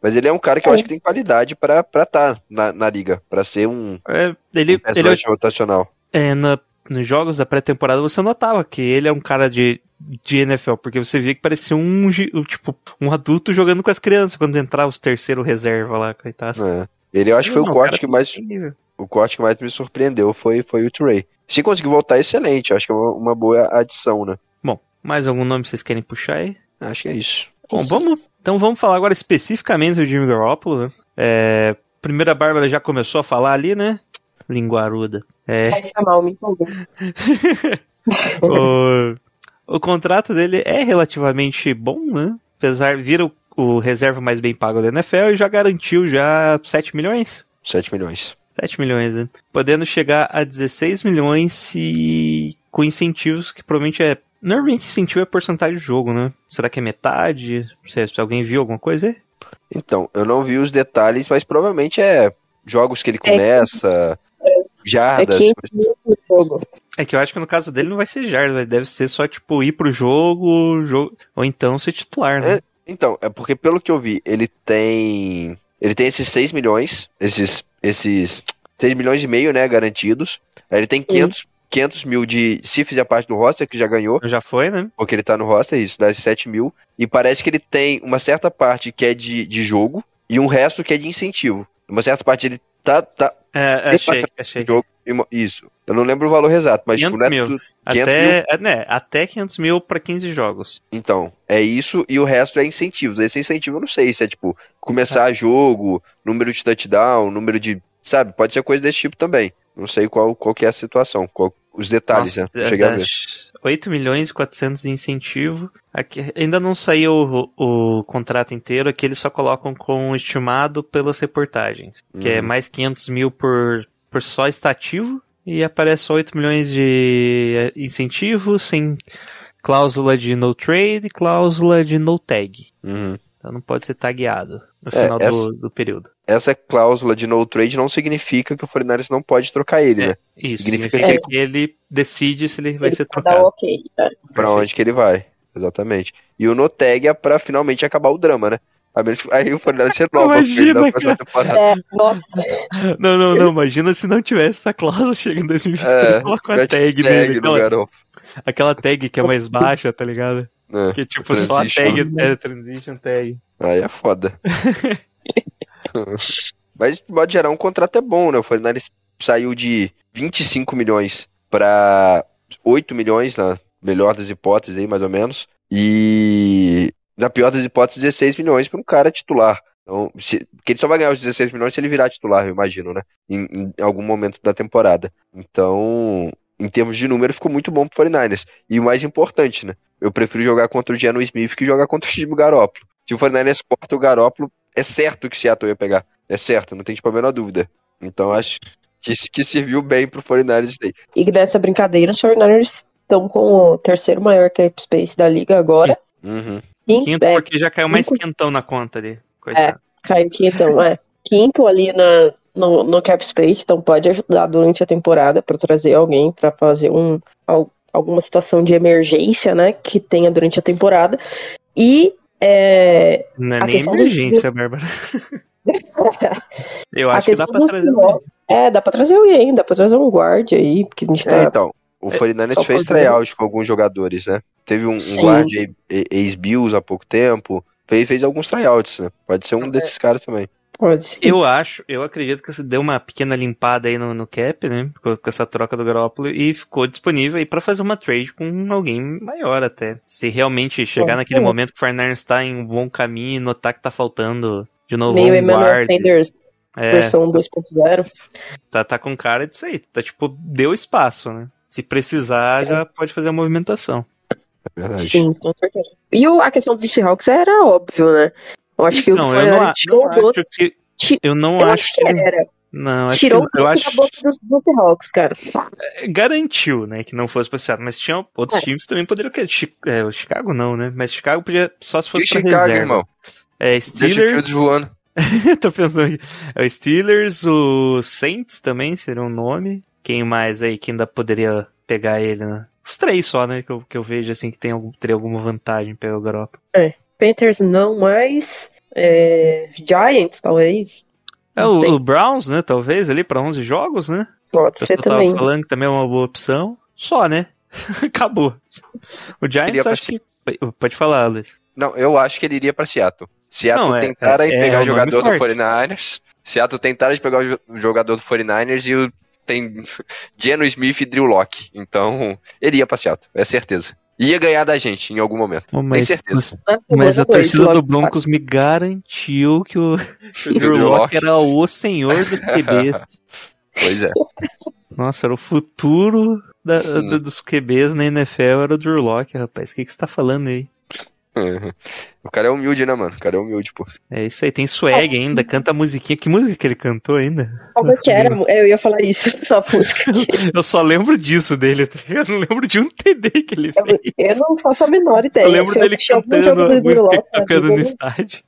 Mas ele é um cara que eu acho que tem qualidade pra estar tá na, na liga, pra ser um, É, ele, um ele rush rotacional. é, na- nos jogos da pré-temporada você notava que ele é um cara de, de NFL, porque você via que parecia um, tipo, um adulto jogando com as crianças quando entrava os terceiro reserva lá, coitado. É. Ele eu acho que foi Não, o corte cara que mais nível. o corte que mais me surpreendeu foi, foi o Trey. Se conseguir voltar, excelente. Acho que é uma, uma boa adição, né? Bom, mais algum nome que vocês querem puxar aí? Acho que é isso. Bom, Isso. vamos, então vamos falar agora especificamente do Jimmy Garoppolo, né? É, primeira Bárbara já começou a falar ali, né? Linguaruda. É, Vai me empolgou. o, o contrato dele é relativamente bom, né? Apesar, vira o, o reserva mais bem pago da NFL e já garantiu já 7 milhões? 7 milhões. 7 milhões, né? Podendo chegar a 16 milhões se com incentivos que provavelmente é. Normalmente incentivo é porcentagem de jogo, né? Será que é metade? Se, se alguém viu alguma coisa aí? Então, eu não vi os detalhes, mas provavelmente é jogos que ele começa, É jardas. 500 mil por jogo. É que eu acho que no caso dele não vai ser jarda, deve ser só tipo ir pro jogo, jogo ou então ser titular, né? Então, é porque pelo que eu vi, ele tem. Ele tem esses 6 milhões, esses. esses 6 milhões e meio, né, garantidos. Aí ele tem 500, 500 mil de. Se fizer parte do roster, que já ganhou, Já foi, né? porque ele tá no roster, isso dá esses 7 mil. E parece que ele tem uma certa parte que é de, de jogo e um resto que é de incentivo. Uma certa parte ele tá. tá É, achei, achei. jogo, isso. Eu não lembro o valor exato, mas tipo, 500 não é mil. tudo- 500 Até, é, né, até 500 mil pra 15 jogos. Então, é isso e o resto é incentivos. Esse incentivo eu não sei se é tipo começar jogo, número de touchdown, número de. Sabe? Pode ser coisa desse tipo também. Não sei qual, qual que é a situação, qual, os detalhes, Nossa, né? Cheguei a ver. das 8 milhões e 400 de incentivo. Aqui, ainda não saiu o, o contrato inteiro, aqui eles só colocam com estimado pelas reportagens. Que é Uhum. mais 500 mil por, por só estativo. E aparece só 8 milhões de eh, incentivo, sem cláusula de no trade, cláusula de no tag. Uhum. Então não pode ser tagueado no É, final essa- do, do período. Essa cláusula de no trade não significa que o 49ers não pode trocar ele, É. né? Isso, Significa significa que- que ele decide se ele vai Ele ser trocado. o ok. né? Pra onde que ele vai. Exatamente. E o no tag é pra finalmente acabar o drama, né? Aí o 49ers renova ele Imagina, temporada. É, nossa. Não, não, não. Imagina se não tivesse essa cláusula, chega em 2023 É, coloca a tag, no Aquela, garoto. aquela tag que é mais baixa, tá ligado? É. Que tipo, só a Transition. tag é transition tag. Aí é foda. Mas, de modo geral, um contrato é bom, né? O 49ers saiu de 25 milhões para 8 milhões, na melhor das hipóteses aí, mais ou menos. E na pior das hipóteses, 16 milhões para um cara titular. Então, se, porque ele só vai ganhar os 16 milhões se ele virar titular, eu imagino, né? Em, em algum momento da temporada. Então, em termos de número, ficou muito bom pro 49ers. E o mais importante, né? Eu prefiro jogar contra o Geno Smith que jogar contra o Jimmy Garoppolo. Se o 49ers corta o Garoppolo, é certo que Seattle ia pegar. É certo, não tem tipo a menor dúvida. Então acho que, que serviu bem pro 49ers isso aí. E nessa brincadeira, os 49ers estão com o terceiro maior cap space da liga agora. Uhum. Quinto, Quinto, é, porque já caiu mais quinto. quentão na conta ali. Coitado. caiu quinto, é. Quinto ali na, no, no cap space, então pode ajudar durante a temporada para trazer alguém para fazer um, al- alguma situação de emergência, né, que tenha durante a temporada. E é, Não é A nem emergência, Bárbara. Eu acho que dá pra do trazer. Seahawks- É, dá pra trazer alguém, dá pra trazer um guard aí, porque a gente tá. É, então, o 49ers só fez tryout com alguns jogadores, né? Teve um, um Sim. guard aí, e- ex-Bills há pouco tempo. Fez, fez alguns tryouts, né? Pode ser um desses caras também. Pode ser. Eu acho, eu acredito que você deu uma pequena limpada aí no, no cap, né? Com, com essa troca do Garoppolo e ficou disponível aí pra fazer uma trade com alguém maior até. Se realmente chegar Bom, naquele é. momento que o Fernandes tá em um bom caminho e notar que tá faltando de novo Meio um Emmanuel guard. Sanders, É, versão 2.0. tá, tá com cara disso aí. Tá tipo, deu espaço, né? Se precisar, já pode fazer a movimentação. É verdade. Sim, com certeza. E o- a questão dos Seahawks era óbvio, né? Eu acho que Não, o eu não, 49ers a- tirou não o doce. acho que. ti- Eu não Eu acho acho que era. Não, acho Tirou que, o doce acho da boca dos, dos Seahawks, cara. garantiu, né, que não fosse Seattle, mas tinha outros É. times que também poderiam querer. É, o Chicago não, né? Mas Chicago podia só se fosse pra Chicago, reserva. irmão? É Steelers, voando. tô pensando aqui. É o Steelers, o Saints também seria um nome. Quem mais aí que ainda poderia pegar ele, né? Os três só, né, que eu, que eu vejo assim que tem algum, teria alguma vantagem pegar o Garoppolo. Panthers não, mas. é, Giants, talvez. É, o, o Browns, né, talvez ali pra 11 jogos, né? Pode ser pessoal tava também. falando que também é uma boa opção. Só, né? Acabou. O Giants Iria pra acho que pode falar, Luiz. Não, eu acho que ele iria pra Seattle. Seattle Não, é- tem cara em é- pegar é o jogador do forte. 49ers. Seattle tem cara de pegar o jogador do 49ers e o, tem Geno Smith e Drew Locke. Então, ele ia pra Seattle, é certeza. Ia ganhar da gente em algum momento. Pô, Mas, certeza. Mas semana a torcida do Broncos me garantiu que o, que o Drew Drew Lock Lock. era o senhor dos QBs. Pois é. Nossa, era o futuro da- Hum. da- dos QBs na NFL, era o Drew Lock, rapaz. O que, que você tá falando aí? O cara é humilde, né, mano? O cara é humilde, pô. É isso aí, tem swag ainda, canta a musiquinha. Que música que ele cantou ainda? Como que era? É, Eu ia falar isso na música. Eu só lembro disso dele, tá? Eu não lembro de um TD que ele Eu, fez. eu não faço a menor Eu ideia. lembro Se eu dele assistir algum cantando a música Lock na tocando vida, no eu- estádio.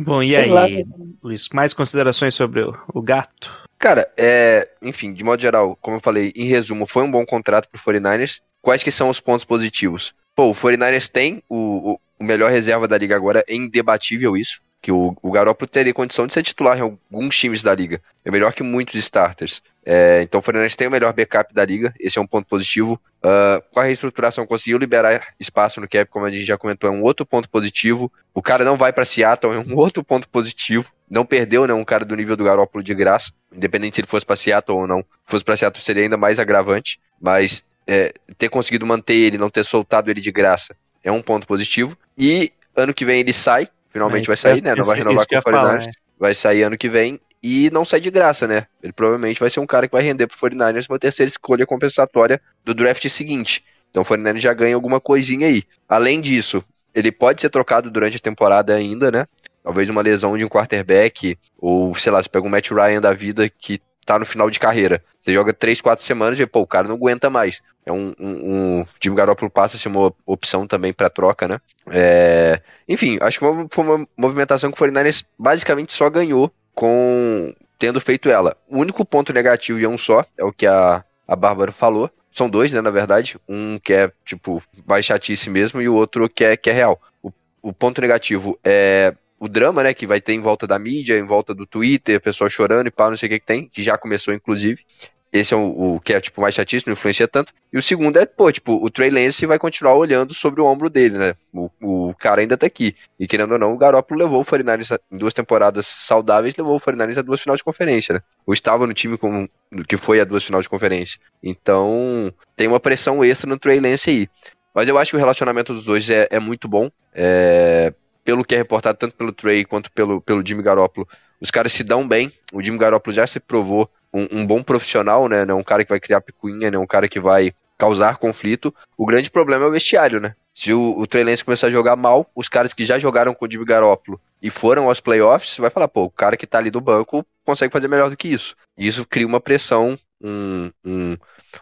Bom, e aí, Luiz, mais considerações sobre o, o gato? Cara, é, enfim, de modo geral, como eu falei, em resumo, foi um bom contrato pro 49ers. Quais que são os pontos positivos? Pô, o 49ers tem o, o, o melhor reserva da liga agora, é indebatível isso. Que o, o Garoppolo teria condição de ser titular em alguns times da liga. É melhor que muitos starters. É, então o 49ers tem o melhor backup da liga, esse é um ponto positivo. Ah, com a reestruturação, conseguiu liberar espaço no cap, como a gente já comentou, é um outro ponto positivo. O cara não vai pra Seattle, é um outro ponto positivo. Não perdeu, né, um cara do nível do Garoppolo de graça, independente se ele fosse pra Seattle ou não. Se fosse pra Seattle seria ainda mais agravante, mas é, ter conseguido manter ele, não ter soltado ele de graça, é um ponto positivo. E ano que vem ele sai, finalmente vai sair, né, não vai renovar com o 49ers né? vai sair ano que vem e não sai de graça, né? Ele provavelmente vai ser um cara que vai render pro 49ers uma terceira escolha compensatória do draft seguinte. Então o 49ers já ganha alguma coisinha aí. Além disso, ele pode ser trocado durante a temporada ainda, né? Talvez uma lesão de um quarterback, ou sei lá, você pega um Matt Ryan da vida que tá no final de carreira. Você joga 3, 4 semanas e pô, o cara não aguenta mais. É um, um, um Jimmy passa a ser uma opção também pra troca, né? É, enfim, acho que foi uma movimentação que o 49ers basicamente só ganhou com tendo feito ela. O único ponto negativo e é um só, é o que a, a Bárbara falou. São dois, né, na verdade. Um que é, tipo, mais chatice mesmo e o outro que é, que é real. O, o ponto negativo é o drama, né, que vai ter em volta da mídia, em volta do Twitter, pessoal chorando e pá, não sei o que que tem, que já começou, inclusive. Esse é o, o que é, tipo, mais chatice, não influencia tanto. E o segundo é, pô, tipo, o Trey Lance vai continuar olhando sobre o ombro dele, né? O, o cara ainda tá aqui. E querendo ou não, o Garoppolo levou o 49ers a- em duas temporadas saudáveis, levou o 49ers a duas finais de conferência, né? Ou estava no time com, que foi a duas finais de conferência. Então, tem uma pressão extra no Trey Lance aí. Mas eu acho que o relacionamento dos dois é, é muito bom. É, pelo que é reportado tanto pelo Trey quanto pelo, pelo Jimmy Garoppolo, os caras se dão bem. O Jimmy Garoppolo já se provou um, um bom profissional, né? Não um cara que vai criar picuinha, né? Um cara que vai causar conflito. O grande problema é o vestiário, né? Se o, o Trey Lance começar a jogar mal, os caras que já jogaram com o Jimmy Garoppolo e foram aos playoffs, vai falar, pô, o cara que tá ali do banco consegue fazer melhor do que isso. E isso cria uma pressão, um, um,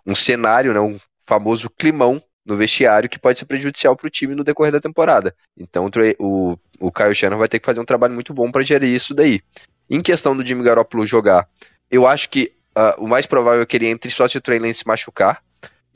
um cenário, né? Um famoso climão no vestiário que pode ser prejudicial para o time no decorrer da temporada. Então o, o, Kyle Shannon vai ter que fazer um trabalho muito bom para gerir isso daí. Em questão do Jimmy Garoppolo jogar, eu acho que ah, o mais provável é que ele entre só se o Trey Lance se machucar.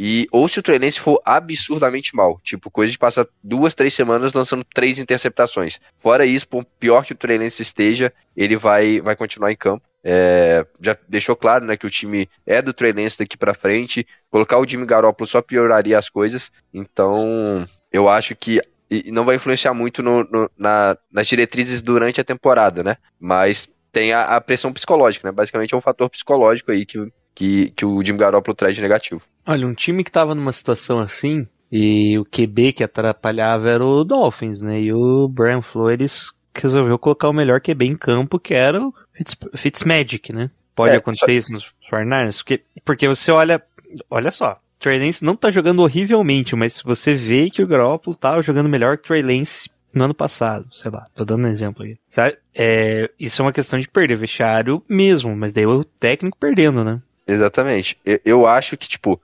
E, ou se o Trey Lance for absurdamente mal. Tipo, coisa de passar duas, três semanas lançando três interceptações. Fora isso, por pior que o Trey Lance esteja, ele vai, vai continuar em campo. É, já deixou claro né, que o time é do Trey Lance daqui pra frente. Colocar o Jimmy Garoppolo só pioraria as coisas. Então, eu acho que não vai influenciar muito no- no- na- nas diretrizes durante a temporada, né? Mas tem a, a pressão psicológica, né? Basicamente é um fator psicológico aí que, que, que o Jimmy Garoppolo traz de negativo. Olha, um time que tava numa situação assim, e o QB que atrapalhava era o Dolphins, né? E o Brian Flores resolveu colocar o melhor QB em campo, que era o Fitz, Fitzmagic, né? Pode É, acontecer isso nos 49ers, porque, porque você olha, olha só, Trey Lance não tá jogando horrivelmente, mas você vê que o Garoppolo tava jogando melhor que o Trey Lance no ano passado, sei lá, tô dando um exemplo aí. Sabe? É, isso é uma questão de perder vestiário mesmo, mas daí o técnico perdendo, né? Exatamente. Eu, eu acho que, tipo,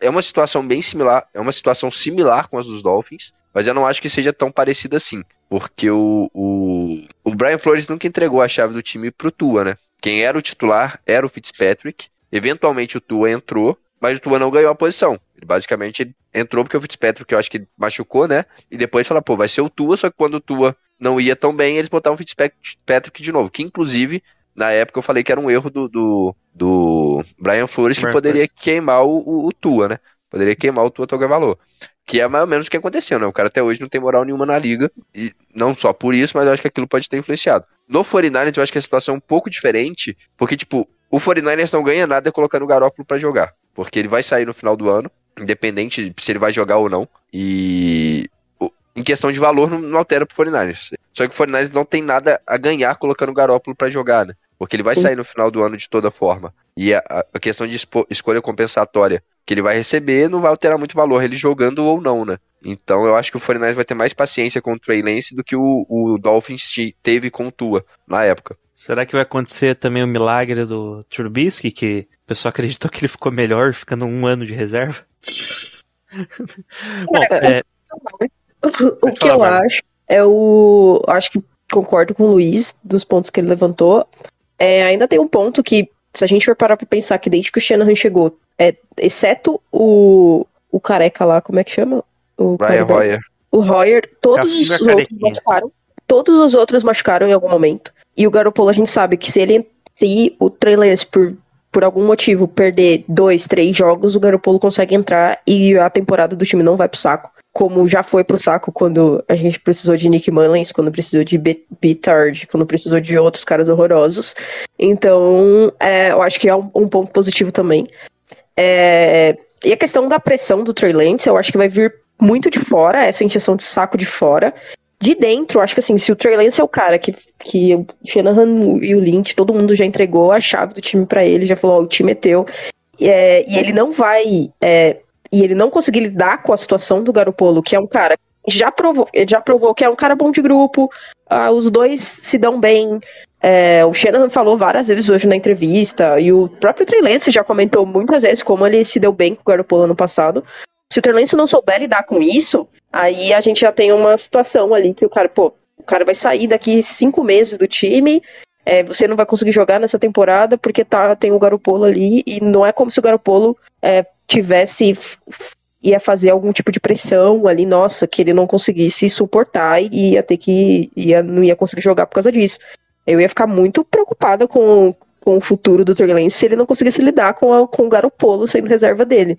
é uma situação bem similar, é uma situação similar com as dos Dolphins, mas eu não acho que seja tão parecida assim. Porque o, o, o Brian Flores nunca entregou a chave do time pro Tua, né? Quem era o titular era o Fitzpatrick. Eventualmente o Tua entrou, mas o Tua não ganhou a posição. Ele basicamente entrou porque o Fitzpatrick, eu acho que machucou, né? E depois fala, pô, vai ser o Tua, só que quando o Tua não ia tão bem, eles botavam o Fitzpatrick de novo. Que inclusive, na época eu falei que era um erro do, do, do Brian Flores que poderia queimar o, o, o Tua, né? Poderia queimar o Tua Tagovailoa. Que é mais ou menos o que aconteceu, né? O cara até hoje não tem moral nenhuma na liga. E não só por isso, mas eu acho que aquilo pode ter influenciado. No 49ers eu acho que a situação é um pouco diferente, porque, tipo, o 49ers não ganha nada colocando o Garópolo pra jogar. Porque ele vai sair no final do ano. independente se ele vai jogar ou não. E em questão de valor não, não altera pro 49ers. Só que o 49ers não tem nada a ganhar colocando o Garópolo pra jogar, né? Porque ele vai sair no final do ano de toda forma. E a, a- questão de escolha compensatória que ele vai receber não vai alterar muito valor, ele jogando ou não, né? Então eu acho que o 49ers vai ter mais paciência com o Trey Lance do que o, o Dolphins te- teve com o Tua na época. Será que vai acontecer também o milagre do Trubisky, que o pessoal acreditou que ele ficou melhor ficando um ano de reserva? Bom, é, O Pode que falar, eu Bárbara. acho é o. Acho que concordo com o Luiz dos pontos que ele levantou. É, ainda tem um ponto que, se a gente for parar pra pensar que desde que o Shanahan chegou, é, exceto o, o careca lá, como é que chama? O Brian. Hoyer. O Hoyer, todos os outros carequinha. machucaram. Todos os outros machucaram em algum momento. E o Garoppolo, a gente sabe que se ele. Se o Lance, por, por algum motivo, perder dois, três jogos, o Garoppolo consegue entrar e a temporada do time não vai pro saco. Como já foi pro saco quando a gente precisou de Nick Mullins, quando precisou de B- Bittard, quando precisou de outros caras horrorosos. Então, é, eu acho que é um, um ponto positivo também. É, e a questão da pressão do Trey Lance, eu acho que vai vir muito de fora, essa injeção de saco de fora. De dentro, acho que assim, se o Trey Lance é o cara que, que o Shanahan e o Lynch, todo mundo já entregou a chave do time pra ele, já falou, ó, o time é teu. E, é, e ele não vai. é, e ele não conseguir lidar com a situação do Garopolo, que é um cara já provou, já provou que é um cara bom de grupo, ah, os dois se dão bem. É, o Shanahan falou várias vezes hoje na entrevista, e o próprio Trey Lance já comentou muitas vezes como ele se deu bem com o Garoppolo ano passado. Se o Trey Lance não souber lidar com isso, aí a gente já tem uma situação ali que o cara, pô, o cara vai sair daqui cinco meses do time, é, você não vai conseguir jogar nessa temporada porque tá, tem o Garoppolo ali, e não é como se o Garoppolo é, tivesse ia fazer algum tipo de pressão ali, nossa, que ele não conseguisse suportar e ia ter que ia, não ia conseguir jogar por causa disso. Eu ia ficar muito preocupada com, com o futuro do Trey Lance se ele não conseguisse lidar com, a, com o Garoppolo sendo reserva dele.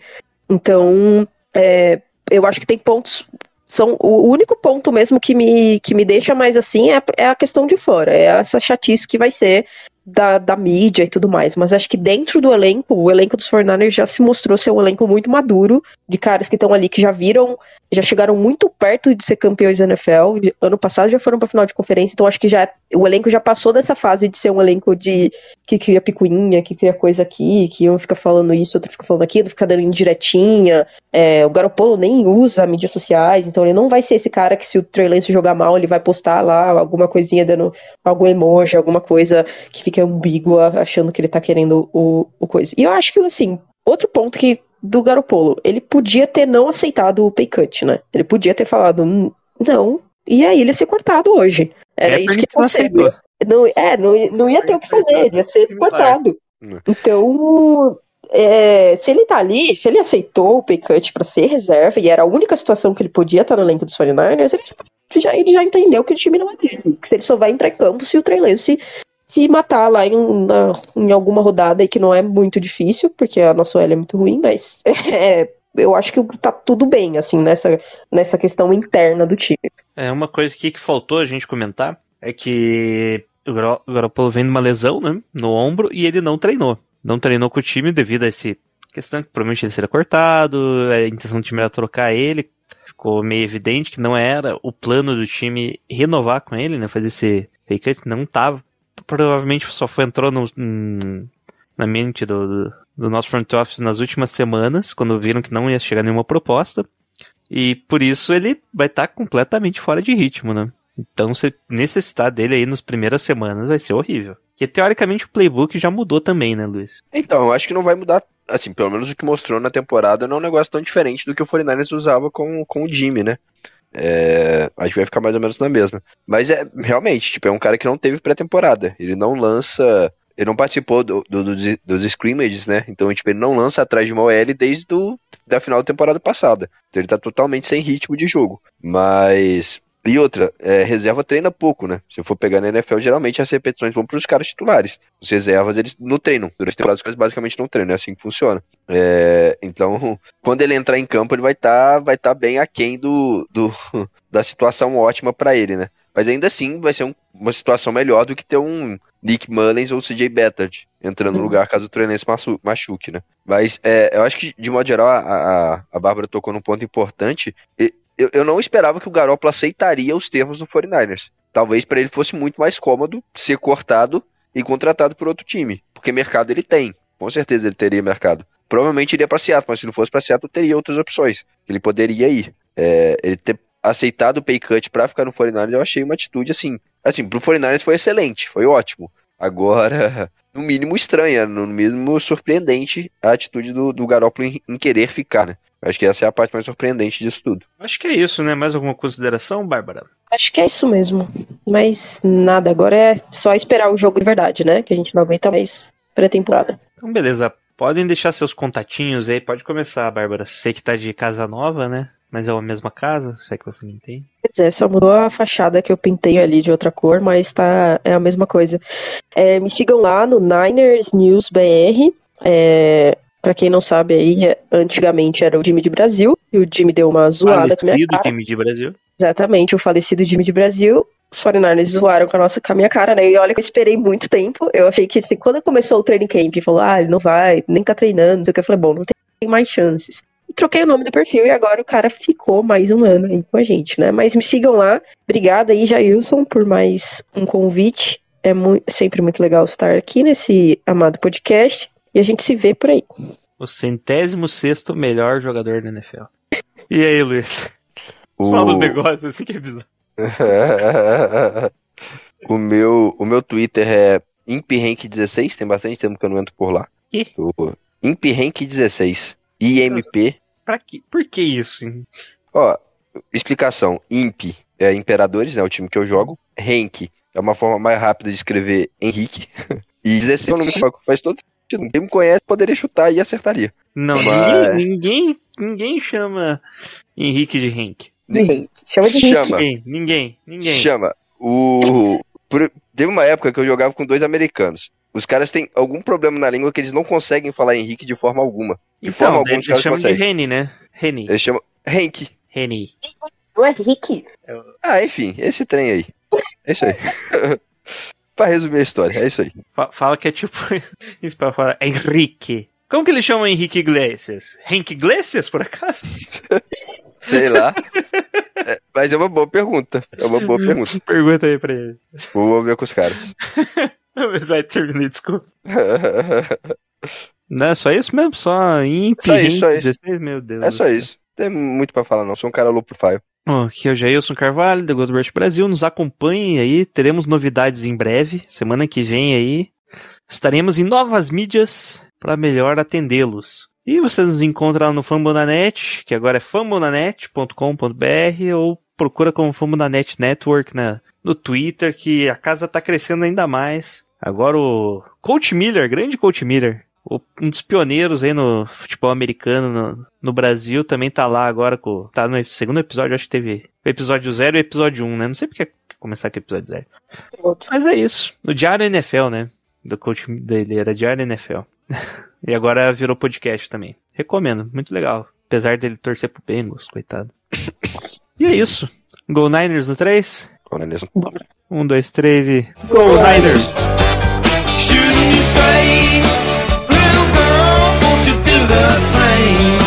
Então, é, eu acho que tem pontos. São, o único ponto mesmo que me, que me deixa mais assim é, é a questão de fora. É essa chatice que vai ser da, da mídia e tudo mais. Mas acho que dentro do elenco, o elenco dos 49ers já se mostrou ser um elenco muito maduro, de caras que estão ali que já viram, já chegaram muito perto de ser campeões da NFL. Ano passado já foram para final de conferência, então acho que já o elenco já passou dessa fase de ser um elenco de que cria picuinha, que cria coisa aqui, que um fica falando isso, outro fica falando aquilo, fica dando indiretinha. É, o Garoppolo nem usa mídias sociais, então ele não vai ser esse cara que se o Trey Lance jogar mal, ele vai postar lá alguma coisinha dando algum emoji, alguma coisa que fica ambígua, achando que ele tá querendo o, o coisa. E eu acho que, assim, outro ponto que do Garoppolo, ele podia ter não aceitado o pay cut, né? Ele podia ter falado, "Hum, não, e aí ele ia ser cortado hoje. Era É, isso que não aconteceu. aceitou. Não, é, não, não ia ter o que fazer, ele ia ser cortado. Então, é, se ele tá ali, se ele aceitou o pay cut pra ser reserva, e era a única situação que ele podia estar no elenco dos 49ers, ele já, ele já entendeu que o time não é dele. Que se ele só vai entrar em campo se o Trey Lance se matar lá em, na- em alguma rodada aí que não é muito difícil, porque a nossa OL é muito ruim, mas é, eu acho que tá tudo bem, assim, nessa, nessa questão interna do time. É, uma coisa aqui que faltou a gente comentar é que o Garo- o Garoppolo vem de uma lesão, né, no ombro e ele não treinou. Não treinou com o time devido a essa questão que provavelmente ele seria cortado, a intenção do time era trocar ele. Ficou meio evidente que não era o plano do time renovar com ele, né, fazer esse fake não tava. Provavelmente só foi entrou no, hum, na mente do, do, do nosso front office nas últimas semanas, quando viram que não ia chegar nenhuma proposta. E por isso ele vai estar completamente fora de ritmo, né? Então, se necessitar dele aí nas primeiras semanas vai ser horrível. Porque teoricamente o playbook já mudou também, né, Luiz? Então, eu acho que não vai mudar, assim, pelo menos o que mostrou na temporada não é um negócio tão diferente do que o 49ers usava com, com o Jimmy, né? É, que vai ficar mais ou menos na mesma. Mas é, realmente, tipo, é um cara que não teve pré-temporada. Ele não lança, ele não participou do, do- dos, dos scrimmages, né? Então, tipo, ele não lança atrás de uma OL desde do, da final da temporada passada. Então ele tá totalmente sem ritmo de jogo. Mas... E outra, é, reserva treina pouco, né? Se eu for pegar na NFL, geralmente as repetições vão para os caras titulares. Os reservas, eles não treinam. Durante a temporada, os caras basicamente não treinam. É assim que funciona. É, então, quando ele entrar em campo, ele vai estar vai tá bem aquém do, do, da situação ótima para ele, né? Mas ainda assim, vai ser um- uma situação melhor do que ter um Nick Mullins ou CJ Bettard entrando no lugar caso o machu- machuque, né? Mas é, eu acho que, de modo geral, a, a, a Bárbara tocou num ponto importante. E Eu, eu não esperava que o Garoppolo aceitaria os termos do 49ers. Talvez para ele fosse muito mais cômodo ser cortado e contratado por outro time. Porque mercado ele tem. Com certeza ele teria mercado. Provavelmente iria para Seattle, mas se não fosse para Seattle, teria outras opções. Ele poderia ir. É, ele ter aceitado o pay cut para ficar no 49ers, eu achei uma atitude assim. Assim, pro 49ers foi excelente, foi ótimo. Agora, no mínimo estranha, no mínimo surpreendente a atitude do, do Garoppolo em, em querer ficar, né? Acho que essa é a parte mais surpreendente disso tudo. Acho que é isso, né? Mais alguma consideração, Bárbara? Acho que é isso mesmo. Mas nada, agora é só esperar o jogo de verdade, né? Que a gente não aguenta mais pré-temporada. Então, beleza. Podem deixar seus contatinhos aí. Pode começar, Bárbara. Sei que tá de casa nova, né? Mas é a mesma casa, se é que você me entende. Pois é, só mudou a fachada que eu pintei ali de outra cor, mas tá, é a mesma coisa. É, me sigam lá no Niners News BR. É, pra quem não sabe aí, é, antigamente era o Jimmy de Brasil, e o Jimmy deu uma zoada com a minha Falecido cara. time de Brasil. Exatamente, o falecido Jimmy de Brasil. Os 49ers zoaram com a, nossa, com a minha cara, né? E olha que eu esperei muito tempo. Eu achei que, assim, quando começou o training camp, falou, ah, ele não vai, nem tá treinando, não sei o que. Eu falei, bom, não tem mais chances. E troquei o nome do perfil e agora o cara ficou mais um ano aí com a gente, né? Mas me sigam lá. Obrigada aí, Jailson, por mais um convite. É mu sempre muito legal estar aqui nesse amado podcast. E a gente se vê por aí. O centésimo sexto melhor jogador da NFL. E aí, Luiz? O... Fala os negócios assim que é bizarro. o, meu, o meu Twitter é ImpRank16, tem bastante tempo que eu não entro por lá. O ImpRank16. IMP. Pra quê? Por que isso? hein? Ó, explicação. Imp é Imperadores, né? O time que eu jogo. Rank é uma forma mais rápida de escrever Henrique. E 16 é um número que faz todo sentido. Quem me conhece poderia chutar e acertaria. Não, Mas- ninguém, ninguém, ninguém chama Henrique de Henk. Sim. Chama de Chama. Ninguém, ninguém, ninguém. Chama. O. por- Teve uma época que eu jogava com dois americanos. Os caras têm algum problema na língua que eles não conseguem falar Henrique de forma alguma. De forma Então, alguma, eles chamam de conseguem. Reni, né? Reni. Eles chamam Henk. Reni. Não é Rick? Ah, enfim, esse trem aí. É isso aí. pra resumir a história, é isso aí. Fa- Fala que é tipo. Isso pra falar. Henrique. Como que eles chamam Henrique Iglesias? Henrique Iglesias, por acaso? Sei lá. É, mas é uma boa pergunta. É uma boa pergunta. Pergunta aí pra ele. Vou ver com os caras. Mas vai terminar, desculpa. Não é só isso mesmo? Só imp, Só isso, só isso. 16? Meu Deus. É só isso. Tem muito pra falar, não. Sou um cara low profile. Aqui é o Jailson Carvalho, da Rush Brasil. Nos acompanhe aí, teremos novidades em breve. Semana que vem aí estaremos em novas mídias para melhor atendê-los. E você nos encontra lá no Fambonanet, que agora é fambonanet.com.br ou procura como Fambonanet Network na, no Twitter, que a casa tá crescendo ainda mais. Agora o Coach Miller, grande Coach Miller, um dos pioneiros aí no futebol americano no, no Brasil, também tá lá agora com. Tá no segundo episódio, acho que teve episódio 0 e episódio 1, um, né? Não sei porque que começar com o episódio 0. Mas é isso. O Diário NFL, né? Do coach dele, era Diário NFL. e agora virou podcast também. Recomendo, muito legal. Apesar dele torcer pro Bengals, coitado. e é isso. Go Niners no 3. Coronel. 1, 2, 3 e. Go Niners! Shouldn't the same?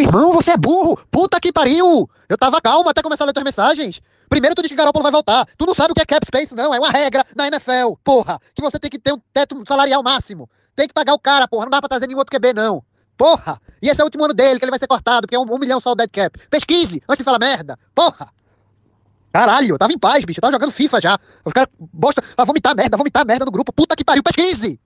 Irmão, você é burro! Puta que pariu! Eu tava calmo até começar a ler tuas mensagens. Primeiro tu diz que Garoppolo vai voltar. Tu não sabe o que é cap space, não. É uma regra na NFL, porra. Que você tem que ter um teto salarial máximo. Tem que pagar o cara, porra. Não dá pra trazer nenhum outro QB, não. Porra! E esse é o último ano dele, que ele vai ser cortado, porque é um, um milhão só o dead cap. Pesquise, antes de falar merda. Porra! Caralho, eu tava em paz, bicho. Eu tava jogando FIFA já. Os caras bosta, vai vomitar merda, vomitar merda no grupo. Puta que pariu, pesquise!